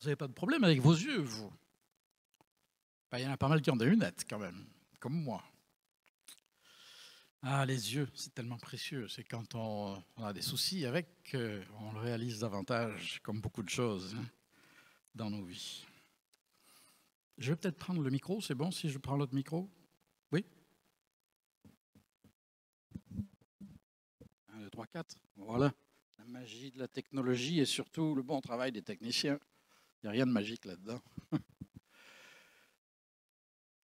Vous n'avez pas de problème avec vos yeux, vous ben, Il y en a pas mal qui ont des lunettes, quand même, comme moi. Ah, les yeux, c'est tellement précieux. C'est quand on, a des soucis avec, on le réalise davantage, comme beaucoup de choses hein, dans nos vies. Je vais peut-être prendre le micro, c'est bon si je prends l'autre micro? Oui? 1, 2, 3, 4. Voilà. La magie de la technologie et surtout le bon travail des techniciens. Il n'y a rien de magique là-dedans.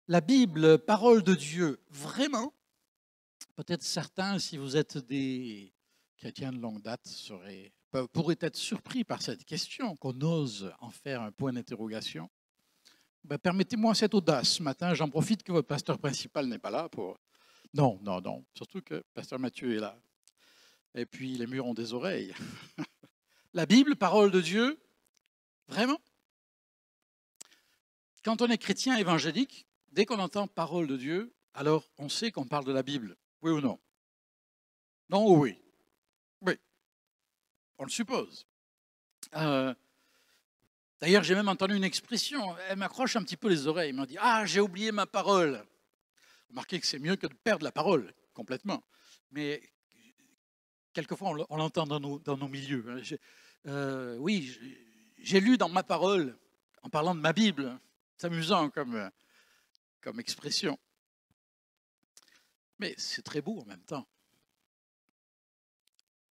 La Bible, parole de Dieu, vraiment, peut-être certains, si vous êtes des chrétiens de longue date, pourraient être surpris par cette question, qu'on ose en faire un point d'interrogation. Ben, Permettez-moi cette audace ce matin. J'en profite que votre pasteur principal n'est pas là pour. Non, non, non. Surtout que pasteur Mathieu est là. Et puis les murs ont des oreilles. La Bible, parole de Dieu, Vraiment? Quand on est chrétien évangélique, dès qu'on entend parole de Dieu, alors on sait qu'on parle de la Bible. Oui ou non? Non ou oui? Oui. On le suppose. Euh, d'ailleurs, j'ai même entendu une expression, elle m'accroche un petit peu les oreilles. Elle m'a dit Ah, j'ai oublié ma parole. Remarquez que c'est mieux que de perdre la parole complètement. Mais quelquefois, on l'entend dans nos, milieux. Hein. Euh, oui, j'ai lu dans ma parole, en parlant de ma Bible, c'est amusant comme, comme expression. Mais c'est très beau en même temps.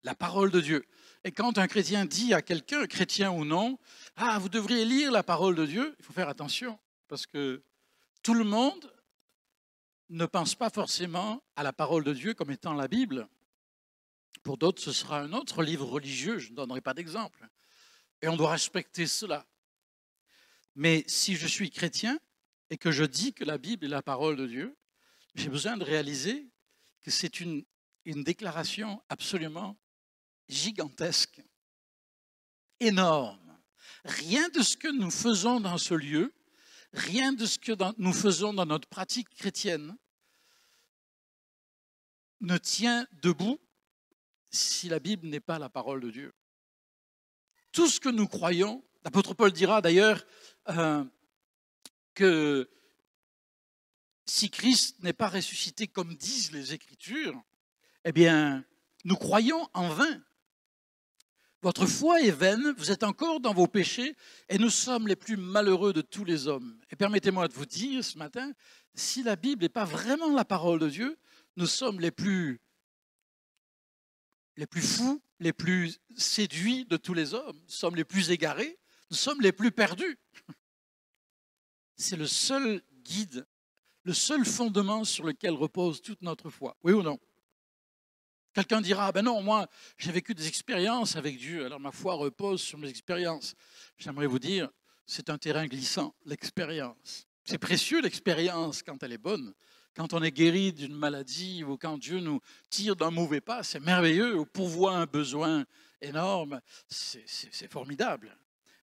La parole de Dieu. Et quand un chrétien dit à quelqu'un, chrétien ou non, Ah, vous devriez lire la parole de Dieu, il faut faire attention, parce que tout le monde ne pense pas forcément à la parole de Dieu comme étant la Bible. Pour d'autres, ce sera un autre livre religieux, je ne donnerai pas d'exemple. Et on doit respecter cela. Mais si je suis chrétien et que je dis que la Bible est la parole de Dieu, j'ai besoin de réaliser que c'est une, une déclaration absolument gigantesque, énorme. Rien de ce que nous faisons dans ce lieu, rien de ce que nous faisons dans notre pratique chrétienne ne tient debout si la Bible n'est pas la parole de Dieu tout ce que nous croyons, l'apôtre Paul dira d'ailleurs euh, que si Christ n'est pas ressuscité comme disent les Écritures, eh bien, nous croyons en vain. Votre foi est vaine, vous êtes encore dans vos péchés, et nous sommes les plus malheureux de tous les hommes. Et permettez-moi de vous dire ce matin, si la Bible n'est pas vraiment la parole de Dieu, nous sommes les plus les plus fous, les plus séduits de tous les hommes. Nous sommes les plus égarés, nous sommes les plus perdus. C'est le seul guide, le seul fondement sur lequel repose toute notre foi. Oui ou non? Quelqu'un dira, ben non, moi j'ai vécu des expériences avec Dieu, alors ma foi repose sur mes expériences. J'aimerais vous dire, c'est un terrain glissant, l'expérience. C'est précieux l'expérience quand elle est bonne, quand on est guéri d'une maladie ou quand Dieu nous tire d'un mauvais pas, c'est merveilleux, ou pourvoit un besoin énorme, c'est formidable.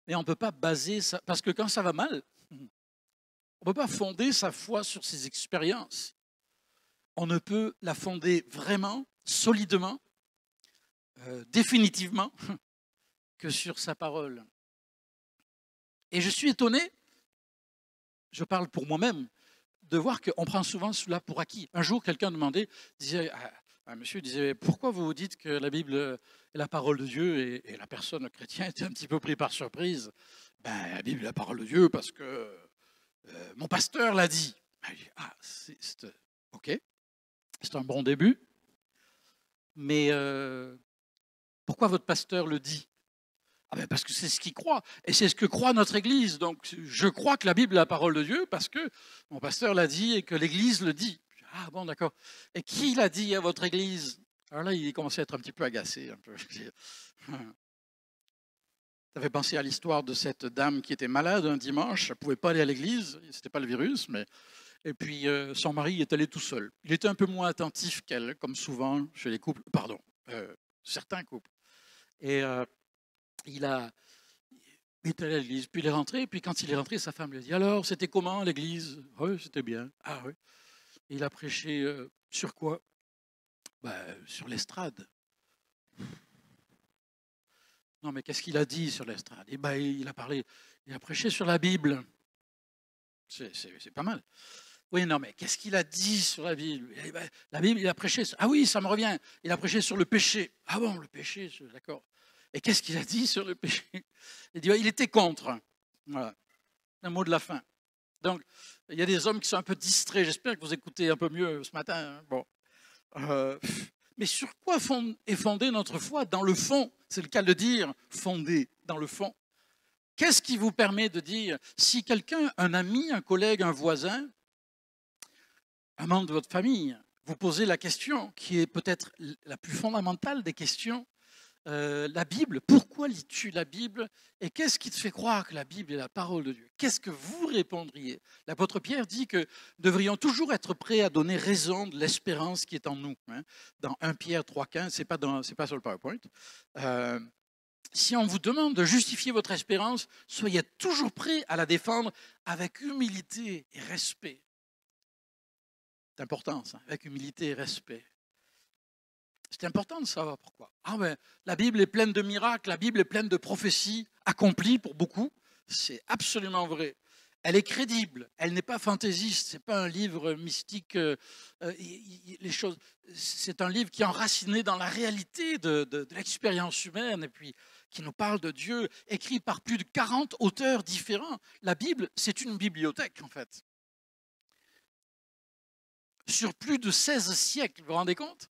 Mais on ne peut pas baser ça, parce que quand ça va mal, on ne peut pas fonder sa foi sur ses expériences. On ne peut la fonder vraiment, solidement, euh, définitivement, que sur sa parole. Et je suis étonné, je parle pour moi-même, de voir qu'on prend souvent cela pour acquis. Un jour, quelqu'un demandait, disait, un monsieur disait, pourquoi vous dites que la Bible est la parole de Dieu? Et, la personne chrétienne était un petit peu pris par surprise. Ben, la Bible est la parole de Dieu parce que euh, mon pasteur l'a dit. Ben, ah, c'est, ok, c'est un bon début, mais euh, pourquoi votre pasteur le dit? Ah ben parce que c'est ce qu'il croit. Et c'est ce que croit notre Église. Donc je crois que la Bible est la parole de Dieu parce que mon pasteur l'a dit et que l'Église le dit. Ah bon, d'accord. Et qui l'a dit à votre Église? Alors là, il commençait à être un petit peu agacé. Un peu. J'avais pensé à l'histoire de cette dame qui était malade un dimanche. Elle ne pouvait pas aller à l'église. Ce n'était pas le virus, mais. Et puis euh, son mari est allé tout seul. Il était un peu moins attentif qu'elle, comme souvent chez les couples, pardon, euh, certains couples. Et euh, il a allé à l'église, puis il est rentré, puis quand il est rentré, sa femme lui a dit Alors, c'était comment l'église? Oui, c'était bien. Ah oui. Il a prêché euh, sur quoi? Ben, Sur l'estrade. Non, mais qu'est-ce qu'il a dit sur l'estrade? Eh ben, il a parlé, il a prêché sur la Bible. C'est pas mal. Oui, non, mais qu'est-ce qu'il a dit sur la Bible? Eh ben, La Bible, il a prêché. Ah oui, ça me revient. Il a prêché sur le péché. Ah bon, le péché, d'accord. Et qu'est-ce qu'il a dit sur le péché? Il était contre. Voilà. Un mot de la fin. Donc, il y a des hommes qui sont un peu distraits. J'espère que vous écoutez un peu mieux ce matin. Hein. Bon. Euh, mais sur quoi est fondée notre foi Dans le fond, c'est le cas de dire, fondée dans le fond. Qu'est-ce qui vous permet de dire, si quelqu'un, un ami, un collègue, un voisin, un membre de votre famille, vous posez la question qui est peut-être la plus fondamentale des questions, euh, la Bible, pourquoi lis-tu la Bible et qu'est-ce qui te fait croire que la Bible est la parole de Dieu? Qu'est-ce que vous répondriez? L'apôtre Pierre dit que nous devrions toujours être prêts à donner raison de l'espérance qui est en nous. Hein. Dans 1 Pierre 3,15, ce n'est pas, pas sur le PowerPoint. Euh, si on vous demande de justifier votre espérance, soyez toujours prêts à la défendre avec humilité et respect. C'est important, ça, avec humilité et respect. C'est important de savoir pourquoi. Ah ben, la Bible est pleine de miracles, la Bible est pleine de prophéties accomplies pour beaucoup. C'est absolument vrai. Elle est crédible, elle n'est pas fantaisiste, c'est pas un livre mystique. Euh, euh, les choses, c'est un livre qui est enraciné dans la réalité de, de l'expérience humaine et puis qui nous parle de Dieu, écrit par plus de 40 auteurs différents. La Bible, c'est une bibliothèque en fait. Sur plus de 16 siècles, vous vous rendez compte?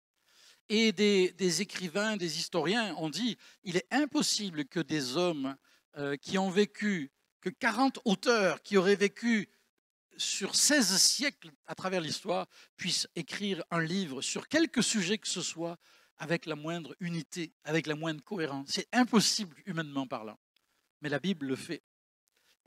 Et des, écrivains, des historiens ont dit il est impossible que des hommes euh, qui ont vécu, que 40 auteurs qui auraient vécu sur 16 siècles à travers l'histoire puissent écrire un livre sur quelque sujet que ce soit avec la moindre unité, avec la moindre cohérence. C'est impossible humainement parlant. Mais la Bible le fait.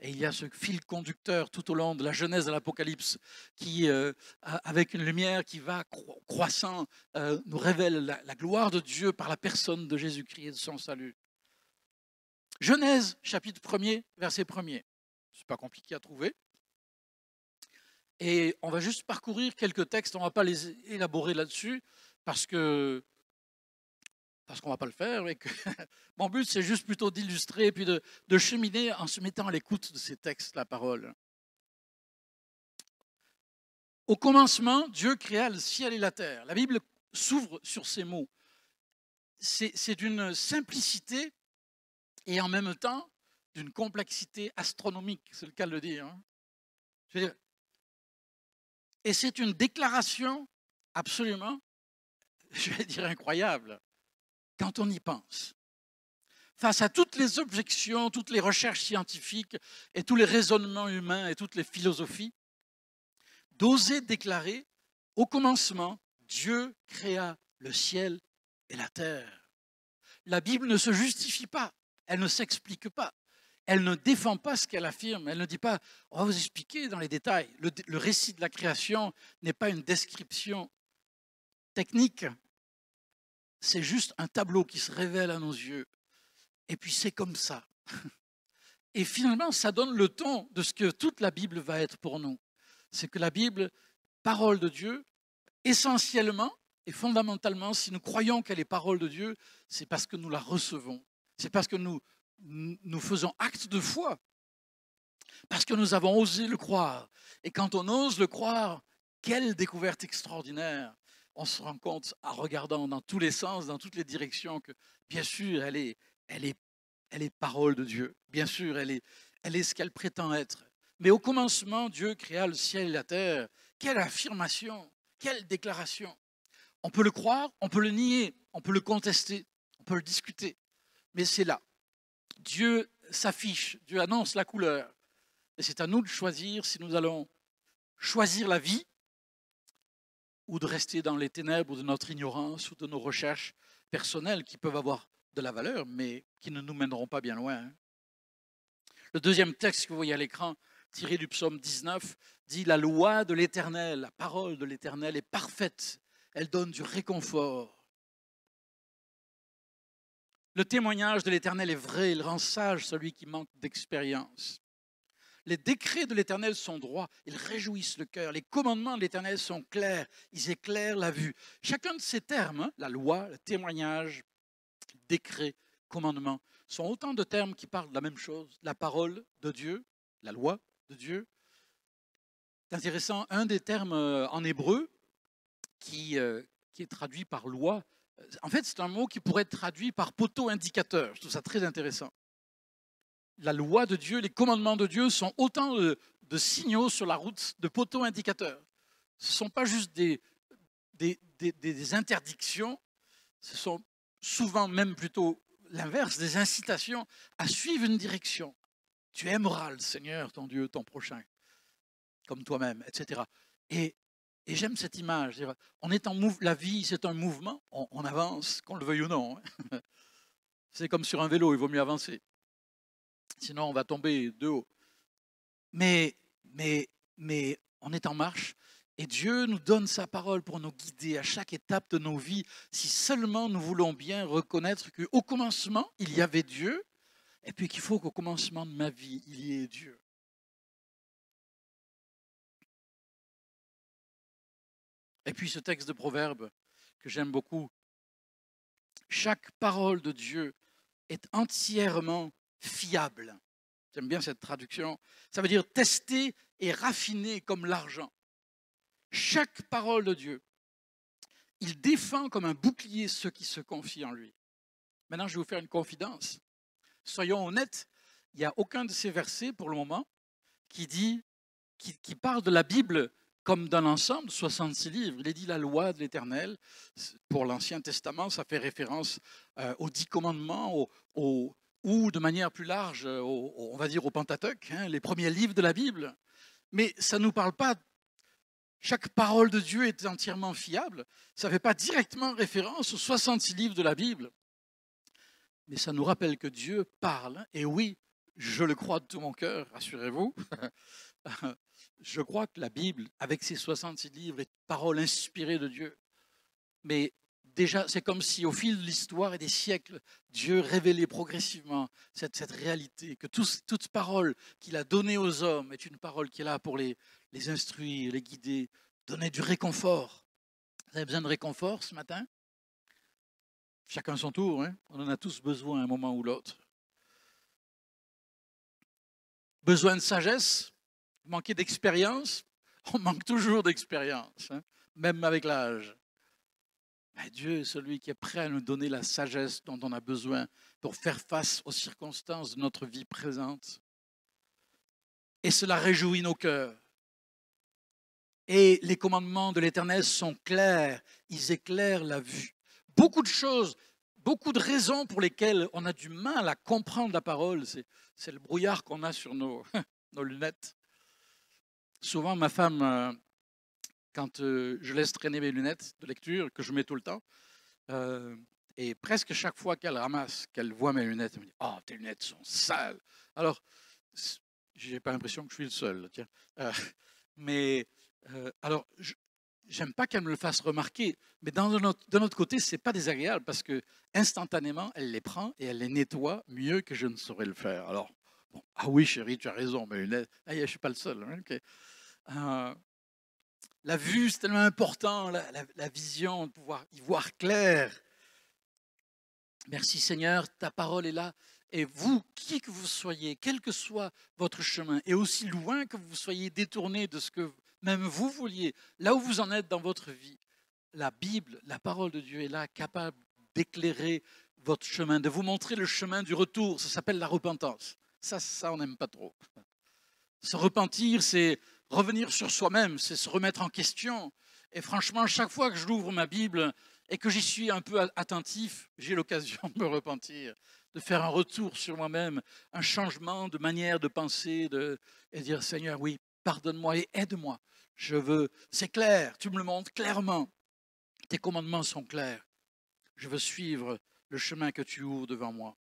Et il y a ce fil conducteur tout au long de la Genèse de l'Apocalypse qui, euh, avec une lumière qui va croissant, euh, nous révèle la, gloire de Dieu par la personne de Jésus-Christ et de son salut. Genèse, chapitre 1er, verset 1er. Ce n'est pas compliqué à trouver. Et on va juste parcourir quelques textes, on ne va pas les élaborer là-dessus, parce que parce qu'on ne va pas le faire. Mon but, c'est juste plutôt d'illustrer et puis de, de, cheminer en se mettant à l'écoute de ces textes, la parole. Au commencement, Dieu créa le ciel et la terre. La Bible s'ouvre sur ces mots. C'est d'une simplicité et en même temps d'une complexité astronomique, c'est le cas de le dire. Hein. dire et c'est une déclaration absolument, je vais dire incroyable quand on y pense. Face à toutes les objections, toutes les recherches scientifiques et tous les raisonnements humains et toutes les philosophies, d'oser déclarer, au commencement, Dieu créa le ciel et la terre. La Bible ne se justifie pas, elle ne s'explique pas, elle ne défend pas ce qu'elle affirme, elle ne dit pas, on va vous expliquer dans les détails. Le, le récit de la création n'est pas une description technique, c'est juste un tableau qui se révèle à nos yeux. Et puis c'est comme ça. Et finalement, ça donne le ton de ce que toute la Bible va être pour nous. C'est que la Bible, parole de Dieu, essentiellement et fondamentalement, si nous croyons qu'elle est parole de Dieu, c'est parce que nous la recevons. C'est parce que nous, faisons acte de foi. Parce que nous avons osé le croire. Et quand on ose le croire, quelle découverte extraordinaire on se rend compte en regardant dans tous les sens, dans toutes les directions, que bien sûr, elle est, elle est, elle est parole de Dieu. Bien sûr, elle est, elle est ce qu'elle prétend être. Mais au commencement, Dieu créa le ciel et la terre. Quelle affirmation, quelle déclaration. On peut le croire, on peut le nier, on peut le contester, on peut le discuter. Mais c'est là. Dieu s'affiche, Dieu annonce la couleur. Et c'est à nous de choisir si nous allons choisir la vie ou de rester dans les ténèbres de notre ignorance ou de nos recherches personnelles qui peuvent avoir de la valeur, mais qui ne nous mèneront pas bien loin. Hein. Le deuxième texte que vous voyez à l'écran, tiré du psaume 19, dit La loi de l'Éternel, la parole de l'Éternel est parfaite, elle donne du réconfort. Le témoignage de l'Éternel est vrai, il rend sage celui qui manque d'expérience. Les décrets de l'Éternel sont droits, ils réjouissent le cœur. Les commandements de l'Éternel sont clairs, ils éclairent la vue. Chacun de ces termes, hein, la loi, le témoignage, décret, commandement, sont autant de termes qui parlent de la même chose, la parole de Dieu, la loi de Dieu. C'est intéressant, un des termes euh, en hébreu qui, euh, qui est traduit par loi, euh, en fait c'est un mot qui pourrait être traduit par poteau indicateur. Je trouve ça très intéressant. La loi de Dieu, les commandements de Dieu sont autant de, signaux sur la route, de poteaux indicateurs. Ce ne sont pas juste des, interdictions, ce sont souvent même plutôt l'inverse, des incitations à suivre une direction. Tu aimeras le Seigneur, ton Dieu, ton prochain, comme toi-même, etc. Et, et j'aime cette image. On est en la vie, c'est un mouvement, on, avance, qu'on le veuille ou non. Hein. C'est comme sur un vélo, il vaut mieux avancer. Sinon, on va tomber de haut. Mais, mais, mais on est en marche et Dieu nous donne sa parole pour nous guider à chaque étape de nos vies, si seulement nous voulons bien reconnaître qu'au commencement, il y avait Dieu, et puis qu'il faut qu'au commencement de ma vie, il y ait Dieu. Et puis ce texte de Proverbe que j'aime beaucoup, chaque parole de Dieu est entièrement fiable. J'aime bien cette traduction. Ça veut dire tester et raffiner comme l'argent chaque parole de Dieu. Il défend comme un bouclier ceux qui se confient en lui. Maintenant, je vais vous faire une confidence. Soyons honnêtes, il n'y a aucun de ces versets pour le moment qui dit, qui, parle de la Bible comme d'un ensemble, 66 livres. Il est dit la loi de l'Éternel. Pour l'Ancien Testament, ça fait référence euh, aux dix commandements, ou de manière plus large, on va dire au Pentateuque, hein, les premiers livres de la Bible. Mais ça ne nous parle pas chaque parole de Dieu est entièrement fiable. Ça ne fait pas directement référence aux 66 livres de la Bible. Mais ça nous rappelle que Dieu parle. Et oui, je le crois de tout mon cœur, rassurez-vous. je crois que la Bible, avec ses 66 livres, est parole inspirée de Dieu. Mais déjà, c'est comme si au fil de l'histoire et des siècles, Dieu révélait progressivement cette, réalité, que toute parole qu'il a donnée aux hommes est une parole qui est là pour les, les instruire, les guider, donner du réconfort. Vous avez besoin de réconfort ce matin? Chacun son tour, hein on en a tous besoin à un moment ou l'autre. Besoin de sagesse? Manquer d'expérience? On manque toujours d'expérience, hein, même avec l'âge. Mais Dieu est celui qui est prêt à nous donner la sagesse dont on a besoin pour faire face aux circonstances de notre vie présente. Et cela réjouit nos cœurs. Et les commandements de l'Éternel sont clairs, ils éclairent la vue. Beaucoup de choses, beaucoup de raisons pour lesquelles on a du mal à comprendre la parole, c'est le brouillard qu'on a sur nos, nos, lunettes. Souvent, ma femme, euh, quand euh, je laisse traîner mes lunettes de lecture, que je mets tout le temps, euh, et presque chaque fois qu'elle ramasse, qu'elle voit mes lunettes, elle me dit Oh, tes lunettes sont sales. Alors, j'ai pas l'impression que je suis le seul. Tiens. mais euh, alors, j'aime pas qu'elle me le fasse remarquer, mais d'un autre, autre, côté, c'est pas désagréable parce que instantanément, elle les prend et elle les nettoie mieux que je ne saurais le faire. Alors, bon, ah oui, chérie, tu as raison, mais je ne suis pas le seul. Hein, la vue, c'est tellement important, la, vision, de pouvoir y voir clair. Merci Seigneur, ta parole est là. Et vous, qui que vous soyez, quel que soit votre chemin, et aussi loin que vous soyez détourné de ce que même vous vouliez, là où vous en êtes dans votre vie, la Bible, la parole de Dieu est là, capable d'éclairer votre chemin, de vous montrer le chemin du retour. Ça s'appelle la repentance. Ça, ça, on n'aime pas trop. Se repentir, c'est revenir sur soi-même, c'est se remettre en question. Et franchement, chaque fois que je l'ouvre ma Bible et que j'y suis un peu attentif, j'ai l'occasion de me repentir, de faire un retour sur moi-même, un changement de manière de penser, de, dire Seigneur, oui, pardonne-moi et aide-moi. Je veux, c'est clair, tu me le montres clairement. Tes commandements sont clairs. Je veux suivre le chemin que tu ouvres devant moi.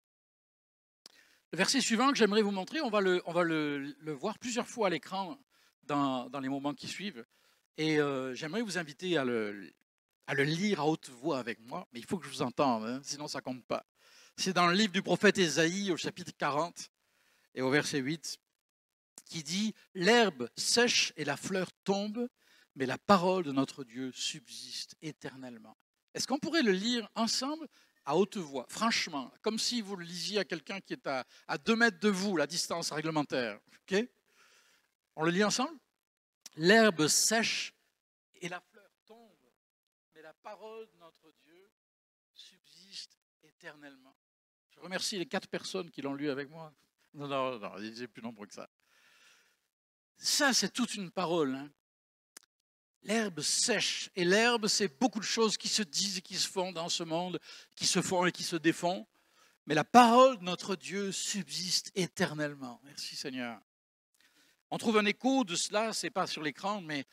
Le verset suivant que j'aimerais vous montrer, on va le, voir plusieurs fois à l'écran dans, les moments qui suivent. Et euh, j'aimerais vous inviter à le, lire à haute voix avec moi, mais il faut que je vous entende, hein, sinon ça compte pas. C'est dans le livre du prophète Ésaïe au chapitre 40 et au verset 8 qui dit L'herbe sèche et la fleur tombe, mais la parole de notre Dieu subsiste éternellement. Est-ce qu'on pourrait le lire ensemble à haute voix, franchement, comme si vous le lisiez à quelqu'un qui est à, à deux mètres de vous, la distance réglementaire. ok? On le lit ensemble? L'herbe sèche et la fleur tombe, mais la parole de notre Dieu subsiste éternellement. Je remercie les quatre personnes qui l'ont lu avec moi. Non, non, non, il est plus nombreux que ça. Ça, c'est toute une parole. Hein. L'herbe sèche. Et l'herbe, c'est beaucoup de choses qui se disent et qui se font dans ce monde, qui se font et qui se défont. Mais la parole de notre Dieu subsiste éternellement. Merci Seigneur. On trouve un écho de cela, c'est pas sur l'écran, mais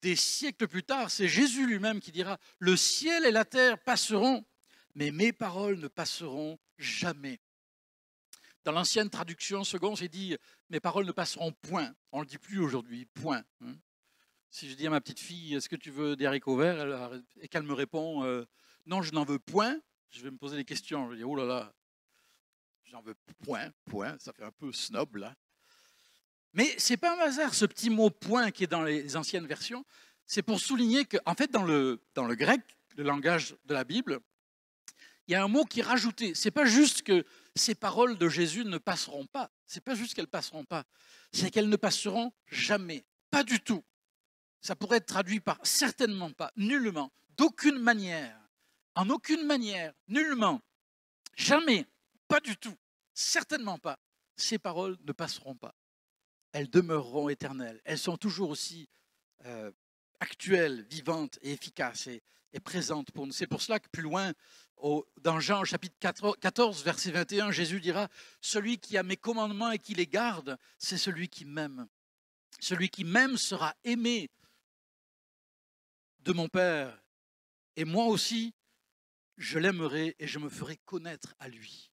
des siècles plus tard, c'est Jésus lui-même qui dira Le ciel et la terre passeront, mais mes paroles ne passeront jamais. Dans l'ancienne traduction seconde, c'est dit Mes paroles ne passeront point. On ne le dit plus aujourd'hui, point. Hein. Si je dis à ma petite fille Est-ce que tu veux des haricots verts? Et qu'elle me répond euh, Non, je n'en veux point, je vais me poser des questions. Je vais dire Oh là là, j'en veux point, point. Ça fait un peu snob là. Mais ce n'est pas un hasard, ce petit mot point qui est dans les anciennes versions. C'est pour souligner qu'en en fait, dans le, grec, le langage de la Bible, il y a un mot qui est rajouté. Ce n'est pas juste que ces paroles de Jésus ne passeront pas. Ce n'est pas juste qu'elles passeront pas. C'est qu'elles ne passeront jamais. Pas du tout. Ça pourrait être traduit par certainement pas, nullement, d'aucune manière, en aucune manière, nullement, jamais, pas du tout, certainement pas. Ces paroles ne passeront pas elles demeureront éternelles. Elles sont toujours aussi actuelles, vivantes et efficaces et, présentes pour nous. C'est pour cela que plus loin, dans Jean chapitre 14, verset 21, Jésus dira, Celui qui a mes commandements et qui les garde, c'est celui qui m'aime. Celui qui m'aime sera aimé de mon Père. Et moi aussi, je l'aimerai et je me ferai connaître à lui.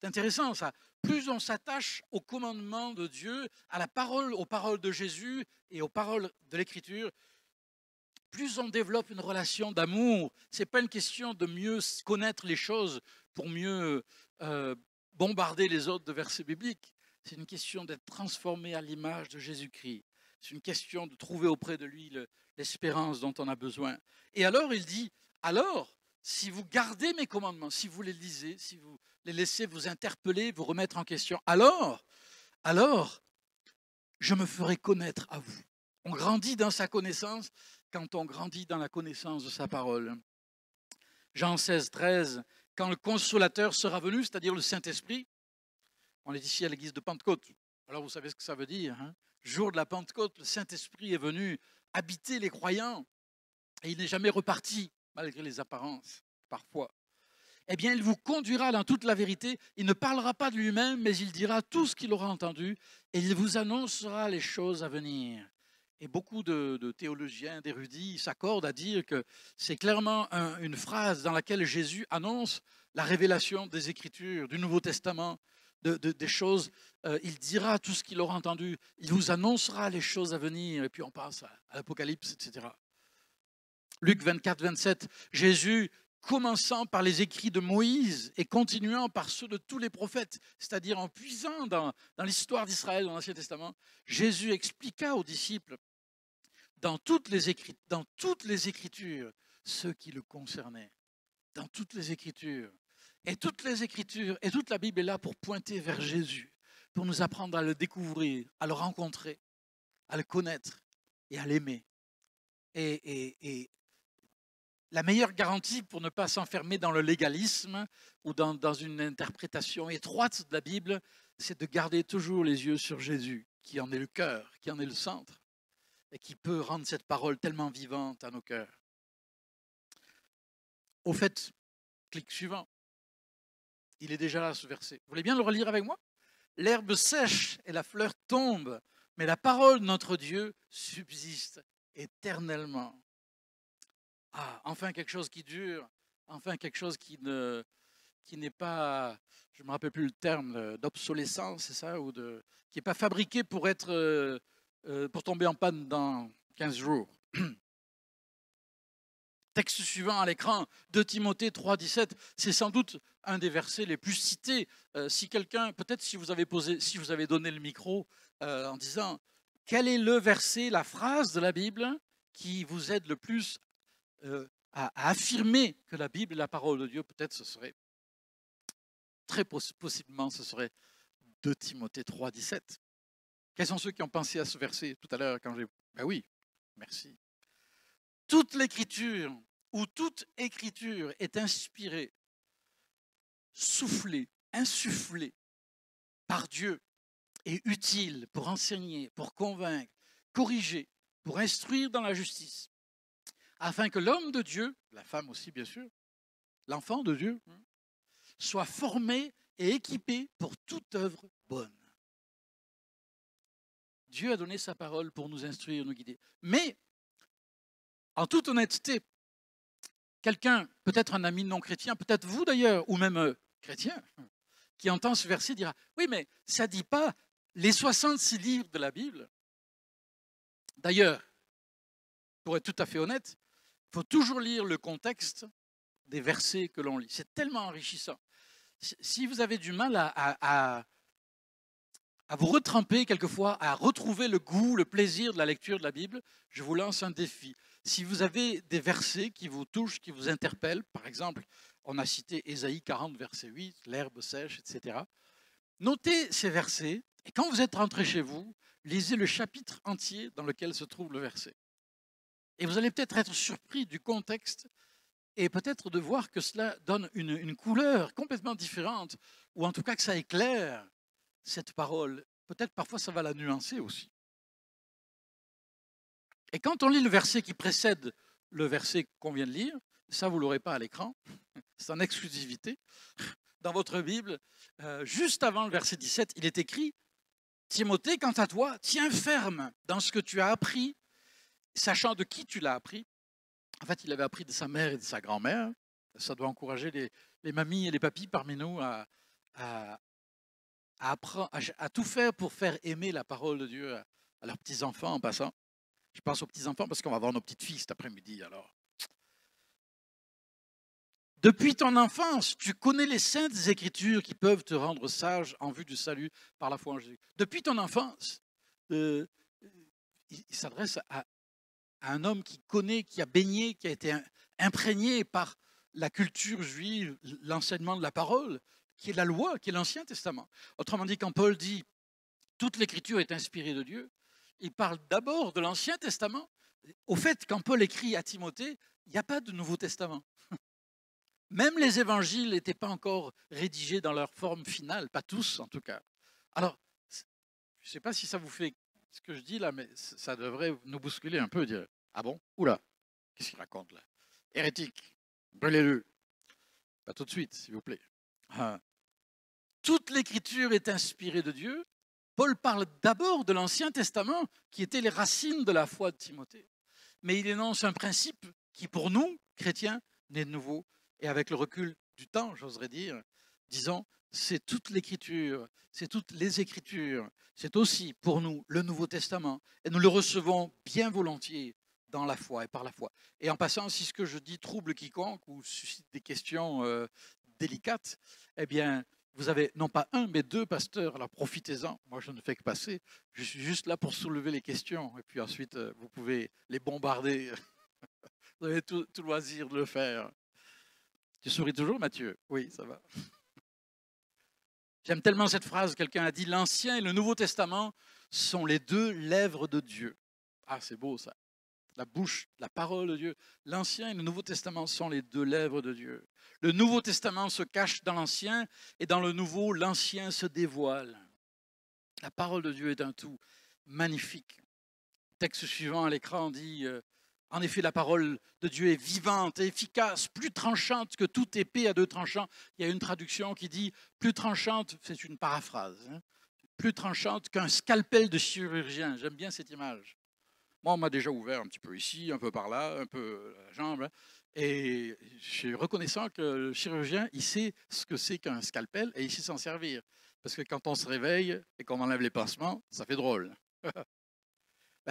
C'est intéressant ça plus on s'attache au commandement de Dieu, à la parole, aux paroles de Jésus et aux paroles de l'Écriture, plus on développe une relation d'amour. Ce n'est pas une question de mieux connaître les choses pour mieux euh, bombarder les autres de versets bibliques. C'est une question d'être transformé à l'image de Jésus-Christ. C'est une question de trouver auprès de lui l'espérance dont on a besoin. Et alors il dit, alors, si vous gardez mes commandements, si vous les lisez, si vous les laisser vous interpeller, vous remettre en question, alors, alors, je me ferai connaître à vous. On grandit dans sa connaissance quand on grandit dans la connaissance de sa parole. Jean 16, 13, quand le consolateur sera venu, c'est-à-dire le Saint-Esprit, on est ici à l'église de Pentecôte. Alors vous savez ce que ça veut dire. Hein? Jour de la Pentecôte, le Saint-Esprit est venu habiter les croyants et il n'est jamais reparti, malgré les apparences, parfois eh bien, il vous conduira dans toute la vérité. Il ne parlera pas de lui-même, mais il dira tout ce qu'il aura entendu et il vous annoncera les choses à venir. Et beaucoup de, théologiens, d'érudits s'accordent à dire que c'est clairement une phrase dans laquelle Jésus annonce la révélation des Écritures, du Nouveau Testament, des choses. Euh, il dira tout ce qu'il aura entendu. Il vous annoncera les choses à venir. Et puis on passe à, à l'Apocalypse, etc. Luc 24, 27, Jésus commençant par les écrits de Moïse et continuant par ceux de tous les prophètes, c'est-à-dire en puisant dans, l'histoire d'Israël dans l'Ancien Testament, Jésus expliqua aux disciples dans toutes, les Écritures ce qui le concernait. Dans toutes les Écritures. Et toutes les Écritures et toute la Bible est là pour pointer vers Jésus, pour nous apprendre à le découvrir, à le rencontrer, à le connaître et à l'aimer. La meilleure garantie pour ne pas s'enfermer dans le légalisme ou dans, une interprétation étroite de la Bible, c'est de garder toujours les yeux sur Jésus, qui en est le cœur, qui en est le centre, et qui peut rendre cette parole tellement vivante à nos cœurs. Au fait, clic suivant. Il est déjà là, ce verset. Vous voulez bien le relire avec moi? L'herbe sèche et la fleur tombe, mais la parole de notre Dieu subsiste éternellement. Ah, enfin quelque chose qui dure, enfin quelque chose qui ne qui n'est pas, je ne me rappelle plus le terme, d'obsolescence, c'est ça, ou de, qui n'est pas fabriqué pour être, euh, euh, pour tomber en panne dans 15 jours. Texte suivant à l'écran, de Timothée 3, 17, c'est sans doute un des versets les plus cités. Euh, si quelqu'un, peut-être si vous avez posé, si vous avez donné le micro en disant quel est le verset, la phrase de la Bible qui vous aide le plus euh, à, affirmer que la Bible est la parole de Dieu, peut-être ce serait très possiblement ce serait 2 Timothée 3, 17. Quels sont ceux qui ont pensé à ce verset tout à l'heure quand j'ai... Ben oui, merci. Toute l'écriture ou toute écriture est inspirée, soufflée, insufflée par Dieu et utile pour enseigner, pour convaincre, corriger, pour instruire dans la justice, afin que l'homme de Dieu, la femme aussi bien sûr, l'enfant de Dieu, soit formé et équipé pour toute œuvre bonne. Dieu a donné sa parole pour nous instruire, nous guider. Mais, en toute honnêteté, quelqu'un, peut-être un ami non chrétien, peut-être vous d'ailleurs, ou même euh, chrétien, qui entend ce verset dira, oui, mais ça ne dit pas les 66 livres de la Bible. D'ailleurs, pour être tout à fait honnête, faut toujours lire le contexte des versets que l'on lit. C'est tellement enrichissant. Si vous avez du mal à, à, à, vous retremper quelquefois, à retrouver le goût, le plaisir de la lecture de la Bible, je vous lance un défi. Si vous avez des versets qui vous touchent, qui vous interpellent, par exemple, on a cité Ésaïe 40, verset 8, l'herbe sèche, etc. Notez ces versets et quand vous êtes rentré chez vous, lisez le chapitre entier dans lequel se trouve le verset. Et vous allez peut-être être surpris du contexte et peut-être de voir que cela donne une, couleur complètement différente, ou en tout cas que ça éclaire cette parole. Peut-être parfois ça va la nuancer aussi. Et quand on lit le verset qui précède le verset qu'on vient de lire, ça vous l'aurez pas à l'écran, c'est en exclusivité. Dans votre Bible, euh, juste avant le verset 17, il est écrit Timothée, quant à toi, tiens ferme dans ce que tu as appris, sachant de qui tu l'as appris, en fait, il avait appris de sa mère et de sa grand-mère. Ça doit encourager les, mamies et les papis parmi nous à, tout faire pour faire aimer la parole de Dieu à, leurs petits-enfants en passant. Je pense aux petits-enfants parce qu'on va voir nos petites filles cet après-midi. Alors, depuis ton enfance, tu connais les saintes écritures qui peuvent te rendre sage en vue du salut par la foi en Jésus. Depuis ton enfance, euh, il s'adresse à, un homme qui connaît, qui a baigné, qui a été imprégné par la culture juive, l'enseignement de la parole, qui est la loi, qui est l'Ancien Testament. Autrement dit, quand Paul dit toute l'écriture est inspirée de Dieu, il parle d'abord de l'Ancien Testament. Au fait, quand Paul écrit à Timothée, il n'y a pas de Nouveau Testament. Même les évangiles n'étaient pas encore rédigés dans leur forme finale, pas tous en tout cas. Alors, je ne sais pas si ça vous fait ce que je dis là, mais ça devrait nous bousculer un peu, dire Ah bon? Oula, qu'est-ce qu'il raconte là? Hérétique, brûlez-le. Pas tout de suite, s'il vous plaît. Ah. Toute l'écriture est inspirée de Dieu. Paul parle d'abord de l'Ancien Testament, qui était les racines de la foi de Timothée. Mais il énonce un principe qui, pour nous, chrétiens, n'est nouveau. Et avec le recul du temps, j'oserais dire, disons, c'est toute l'écriture, c'est toutes les écritures, c'est aussi pour nous le Nouveau Testament. Et nous le recevons bien volontiers dans la foi et par la foi. Et en passant, si ce que je dis trouble quiconque ou suscite des questions euh, délicates, eh bien, vous avez non pas un, mais deux pasteurs, alors profitez-en. Moi, je ne fais que passer. Je suis juste là pour soulever les questions. Et puis ensuite, euh, vous pouvez les bombarder. vous avez tout, tout loisir de le faire. Tu souris toujours, Mathieu? Oui, ça va. J'aime tellement cette phrase, quelqu'un a dit, l'Ancien et le Nouveau Testament sont les deux lèvres de Dieu. Ah, c'est beau ça. La bouche, la parole de Dieu. L'Ancien et le Nouveau Testament sont les deux lèvres de Dieu. Le Nouveau Testament se cache dans l'Ancien et dans le Nouveau, l'Ancien se dévoile. La parole de Dieu est un tout magnifique. Texte suivant à l'écran dit euh, en effet, la parole de Dieu est vivante efficace, plus tranchante que toute épée à deux tranchants. Il y a une traduction qui dit plus tranchante, c'est une paraphrase, hein, plus tranchante qu'un scalpel de chirurgien. J'aime bien cette image. Moi, on m'a déjà ouvert un petit peu ici, un peu par là, un peu la jambe. Hein, et je suis reconnaissant que le chirurgien, il sait ce que c'est qu'un scalpel et il sait s'en servir. Parce que quand on se réveille et qu'on enlève les pansements, ça fait drôle.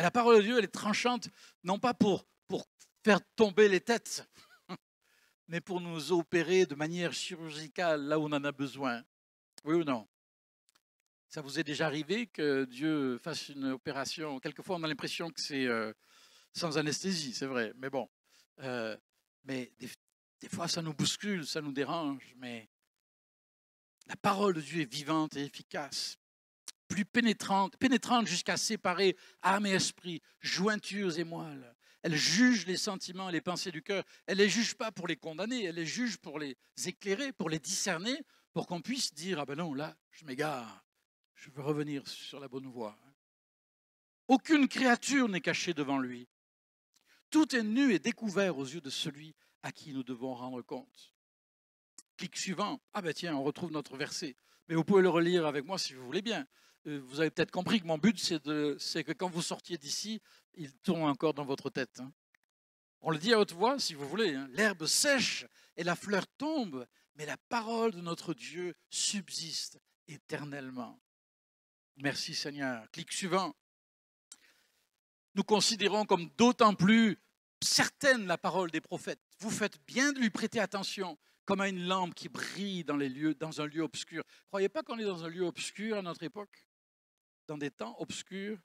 la parole de Dieu, elle est tranchante, non pas pour pour faire tomber les têtes, mais pour nous opérer de manière chirurgicale là où on en a besoin. Oui ou non? Ça vous est déjà arrivé que Dieu fasse une opération? Quelquefois, on a l'impression que c'est euh, sans anesthésie, c'est vrai, mais bon. Euh, mais des, fois, ça nous bouscule, ça nous dérange, mais La parole de Dieu est vivante et efficace, plus pénétrante, pénétrante jusqu'à séparer âme et esprit, jointures et moelles. Elle juge les sentiments et les pensées du cœur. Elle ne les juge pas pour les condamner, elle les juge pour les éclairer, pour les discerner, pour qu'on puisse dire Ah ben non, là, je m'égare, je veux revenir sur la bonne voie. Aucune créature n'est cachée devant lui. Tout est nu et découvert aux yeux de celui à qui nous devons rendre compte. Clic suivant. Ah ben tiens, on retrouve notre verset. Mais vous pouvez le relire avec moi si vous voulez bien. Euh, vous avez peut-être compris que mon but, c'est que quand vous sortiez d'ici, il tourne encore dans votre tête. Hein. On le dit à haute voix, si vous voulez. Hein. L'herbe sèche et la fleur tombe, mais la parole de notre Dieu subsiste éternellement. Merci Seigneur. Clic suivant. Nous considérons comme d'autant plus certaine la parole des prophètes. Vous faites bien de lui prêter attention, comme à une lampe qui brille dans, un lieu obscur. Croyez pas qu'on est dans un lieu obscur à notre époque, dans des temps obscurs.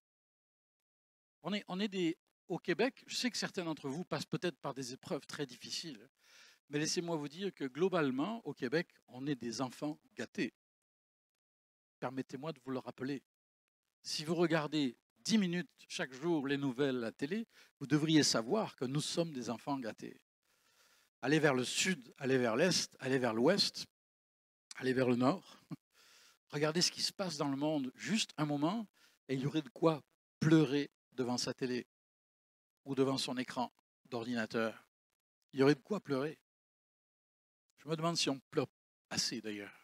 On est, on est des, au Québec, je sais que certains d'entre vous passent peut-être par des épreuves très difficiles, mais laissez-moi vous dire que globalement, au Québec, on est des enfants gâtés. Permettez-moi de vous le rappeler. Si vous regardez 10 minutes chaque jour les nouvelles à la télé, vous devriez savoir que nous sommes des enfants gâtés. Allez vers le sud, allez vers l'est, allez vers l'ouest, allez vers le nord. Regardez ce qui se passe dans le monde juste un moment et il y aurait de quoi pleurer devant sa télé ou devant son écran d'ordinateur. Il y aurait de quoi pleurer. Je me demande si on pleure assez d'ailleurs.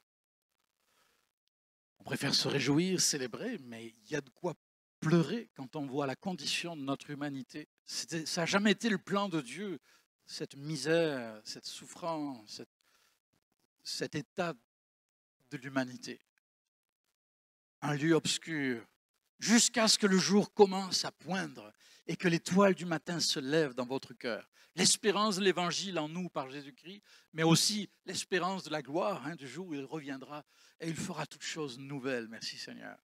On préfère se réjouir, célébrer, mais il y a de quoi pleurer quand on voit la condition de notre humanité. Ça n'a jamais été le plan de Dieu, cette misère, cette souffrance, cet état de l'humanité. Un lieu obscur, jusqu'à ce que le jour commence à poindre et que l'étoile du matin se lève dans votre cœur. L'espérance de l'évangile en nous par Jésus-Christ, mais aussi l'espérance de la gloire hein, du jour où il reviendra et il fera toutes choses nouvelles. Merci Seigneur.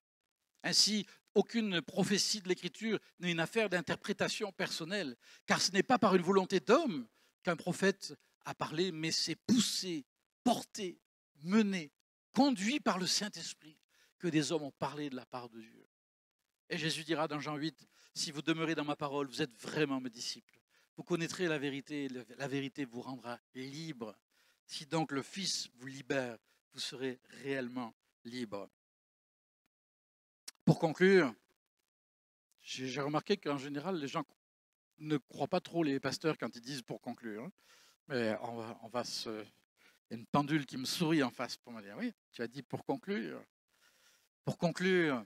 Ainsi, aucune prophétie de l'Écriture n'est une affaire d'interprétation personnelle, car ce n'est pas par une volonté d'homme qu'un prophète a parlé, mais c'est poussé, porté, mené, conduit par le Saint-Esprit que des hommes ont parlé de la part de Dieu. Et Jésus dira dans Jean 8, si vous demeurez dans ma parole, vous êtes vraiment mes disciples. Vous connaîtrez la vérité, la vérité vous rendra libre. Si donc le Fils vous libère, vous serez réellement libre. Pour conclure, j'ai remarqué qu'en général, les gens ne croient pas trop les pasteurs quand ils disent pour conclure. Mais on va, on va se. Il y a une pendule qui me sourit en face pour me dire Oui, tu as dit pour conclure. Pour conclure,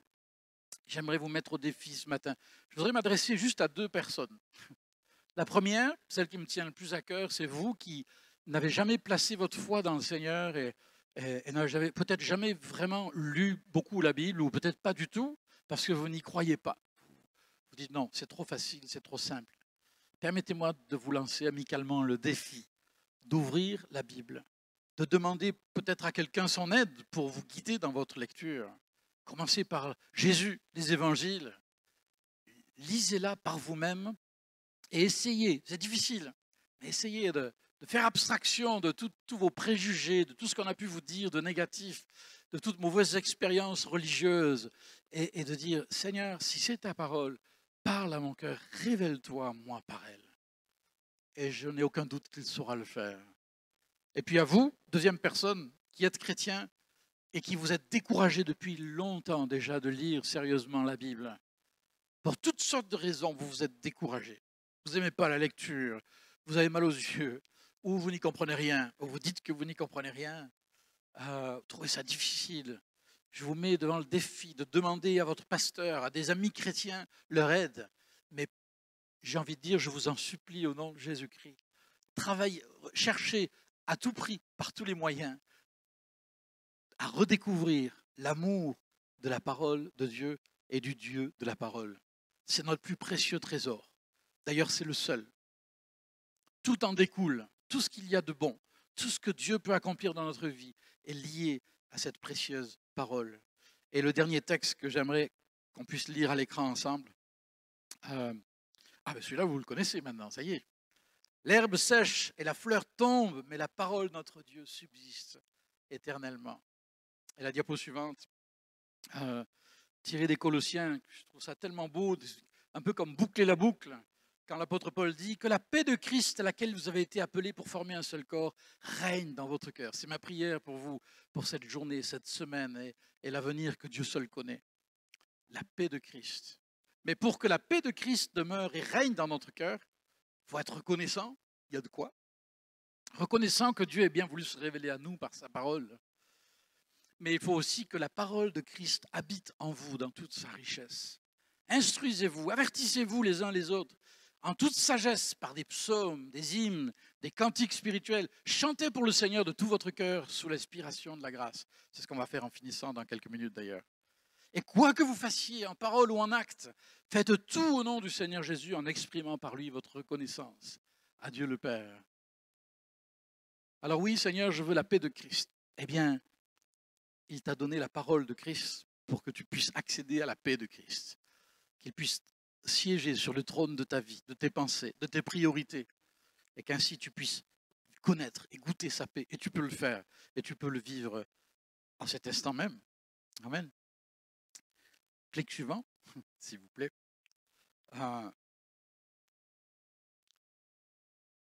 j'aimerais vous mettre au défi ce matin. Je voudrais m'adresser juste à deux personnes. La première, celle qui me tient le plus à cœur, c'est vous qui n'avez jamais placé votre foi dans le Seigneur et n'avez peut-être jamais vraiment lu beaucoup la Bible, ou peut-être pas du tout, parce que vous n'y croyez pas. Vous dites non, c'est trop facile, c'est trop simple. Permettez-moi de vous lancer amicalement le défi d'ouvrir la Bible, de demander peut-être à quelqu'un son aide pour vous guider dans votre lecture. Commencez par Jésus, les évangiles. Lisez-la par vous-même et essayez, c'est difficile, mais essayez de, faire abstraction de tous vos préjugés, de tout ce qu'on a pu vous dire de négatif, de toutes mauvaises expériences religieuses, et, et de dire, Seigneur, si c'est ta parole, parle à mon cœur, révèle-toi moi par elle. Et je n'ai aucun doute qu'il saura le faire. Et puis à vous, deuxième personne, qui êtes chrétien et qui vous êtes découragé depuis longtemps déjà de lire sérieusement la Bible. Pour toutes sortes de raisons, vous vous êtes découragé. Vous n'aimez pas la lecture, vous avez mal aux yeux, ou vous n'y comprenez rien, ou vous dites que vous n'y comprenez rien, euh, vous trouvez ça difficile, je vous mets devant le défi de demander à votre pasteur, à des amis chrétiens, leur aide. Mais j'ai envie de dire, je vous en supplie au nom de Jésus-Christ, travaillez, cherchez à tout prix, par tous les moyens, à redécouvrir l'amour de la parole de Dieu et du Dieu de la parole. C'est notre plus précieux trésor. D'ailleurs, c'est le seul. Tout en découle tout ce qu'il y a de bon, tout ce que Dieu peut accomplir dans notre vie est lié à cette précieuse parole. Et le dernier texte que j'aimerais qu'on puisse lire à l'écran ensemble, euh, ah ben celui-là vous le connaissez maintenant, ça y est. L'herbe sèche et la fleur tombe, mais la parole de notre Dieu subsiste éternellement. Et la diapo suivante, euh, tirée des Colossiens, je trouve ça tellement beau, un peu comme boucler la boucle, quand l'apôtre Paul dit que la paix de Christ à laquelle vous avez été appelés pour former un seul corps règne dans votre cœur. C'est ma prière pour vous, pour cette journée, cette semaine et, et l'avenir que Dieu seul connaît. La paix de Christ. Mais pour que la paix de Christ demeure et règne dans notre cœur, il faut être reconnaissant. Il y a de quoi Reconnaissant que Dieu ait bien voulu se révéler à nous par sa parole. Mais il faut aussi que la parole de Christ habite en vous dans toute sa richesse. Instruisez-vous, avertissez-vous les uns les autres en toute sagesse par des psaumes, des hymnes, des cantiques spirituels. Chantez pour le Seigneur de tout votre cœur sous l'inspiration de la grâce. C'est ce qu'on va faire en finissant dans quelques minutes d'ailleurs. Et quoi que vous fassiez en parole ou en acte, faites tout au nom du Seigneur Jésus en exprimant par lui votre reconnaissance à Dieu le Père. Alors oui, Seigneur, je veux la paix de Christ. Eh bien, il t'a donné la parole de Christ pour que tu puisses accéder à la paix de Christ. Qu'il puisse siéger sur le trône de ta vie, de tes pensées, de tes priorités, et qu'ainsi tu puisses connaître et goûter sa paix. Et tu peux le faire, et tu peux le vivre en cet instant même. Amen. Clic suivant, s'il vous plaît. Euh,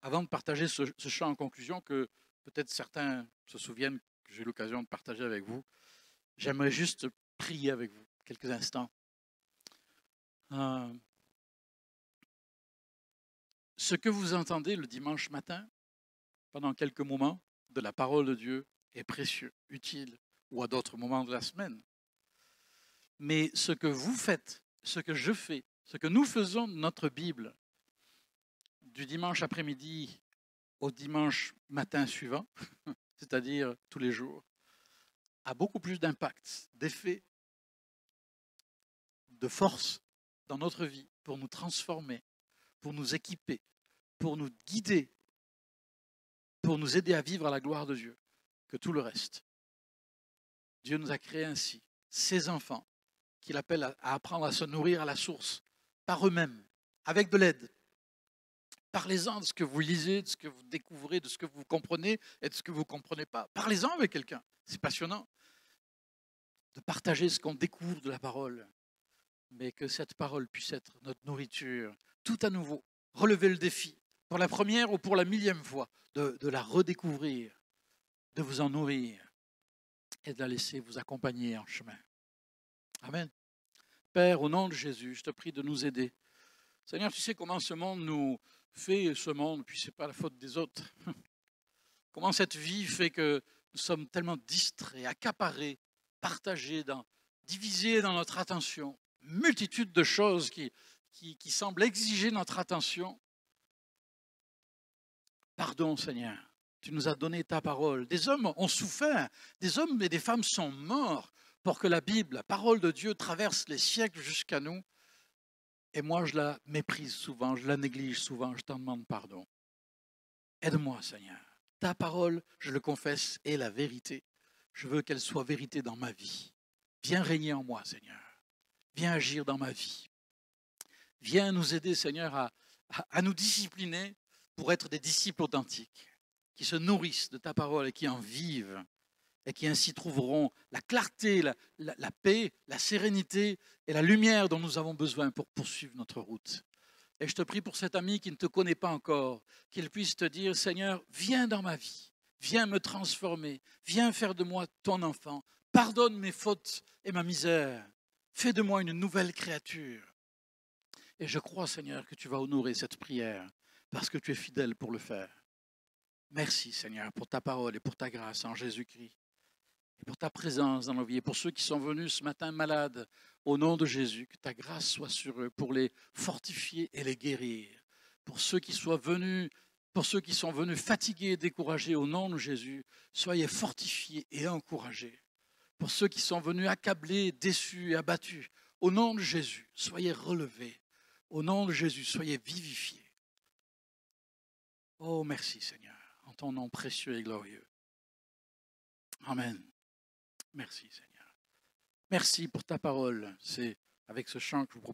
avant de partager ce, ce chant en conclusion, que peut-être certains se souviennent que j'ai l'occasion de partager avec vous, j'aimerais juste prier avec vous quelques instants. Euh, ce que vous entendez le dimanche matin, pendant quelques moments, de la parole de Dieu est précieux, utile, ou à d'autres moments de la semaine. Mais ce que vous faites, ce que je fais, ce que nous faisons de notre Bible, du dimanche après-midi au dimanche matin suivant, c'est-à-dire tous les jours, a beaucoup plus d'impact, d'effet, de force dans notre vie pour nous transformer, pour nous équiper, pour nous guider, pour nous aider à vivre à la gloire de Dieu, que tout le reste. Dieu nous a créés ainsi, ses enfants, qu'il appelle à apprendre à se nourrir à la source, par eux-mêmes, avec de l'aide. Parlez-en de ce que vous lisez, de ce que vous découvrez, de ce que vous comprenez et de ce que vous ne comprenez pas. Parlez-en avec quelqu'un. C'est passionnant de partager ce qu'on découvre de la parole mais que cette parole puisse être notre nourriture, tout à nouveau. Relever le défi, pour la première ou pour la millième fois, de, la redécouvrir, de vous en nourrir et de la laisser vous accompagner en chemin. Amen. Père, au nom de Jésus, je te prie de nous aider. Seigneur, tu sais comment ce monde nous fait ce monde, puis ce n'est pas la faute des autres. Comment cette vie fait que nous sommes tellement distraits, accaparés, partagés, divisés dans notre attention multitude de choses qui, qui, semblent exiger notre attention. Pardon Seigneur, tu nous as donné ta parole. Des hommes ont souffert, des hommes et des femmes sont morts pour que la Bible, la parole de Dieu, traverse les siècles jusqu'à nous. Et moi, je la méprise souvent, je la néglige souvent, je t'en demande pardon. Aide-moi, Seigneur. Ta parole, je le confesse, est la vérité. Je veux qu'elle soit vérité dans ma vie. Viens régner en moi, Seigneur. Viens agir dans ma vie. Viens nous aider, Seigneur, à, à, nous discipliner pour être des disciples authentiques, qui se nourrissent de ta parole et qui en vivent, et qui ainsi trouveront la clarté, la, paix, la sérénité et la lumière dont nous avons besoin pour poursuivre notre route. Et je te prie pour cet ami qui ne te connaît pas encore, qu'il puisse te dire, Seigneur, viens dans ma vie, viens me transformer, viens faire de moi ton enfant, pardonne mes fautes et ma misère, Fais de moi une nouvelle créature. Et je crois, Seigneur, que tu vas honorer cette prière parce que tu es fidèle pour le faire. Merci, Seigneur, pour ta parole et pour ta grâce en Jésus-Christ. Et pour ta présence dans nos vies. Pour ceux qui sont venus ce matin malades, au nom de Jésus, que ta grâce soit sur eux pour les fortifier et les guérir. Pour ceux qui soient venus, pour ceux qui sont venus fatigués et découragés, au nom de Jésus, soyez fortifiés et encouragés pour ceux qui sont venus accablés, déçus et abattus. Au nom de Jésus, soyez relevés. Au nom de Jésus, soyez vivifiés. Oh, merci Seigneur, en ton nom précieux et glorieux. Amen. Merci Seigneur. Merci pour ta parole. C'est avec ce chant que je vous propose.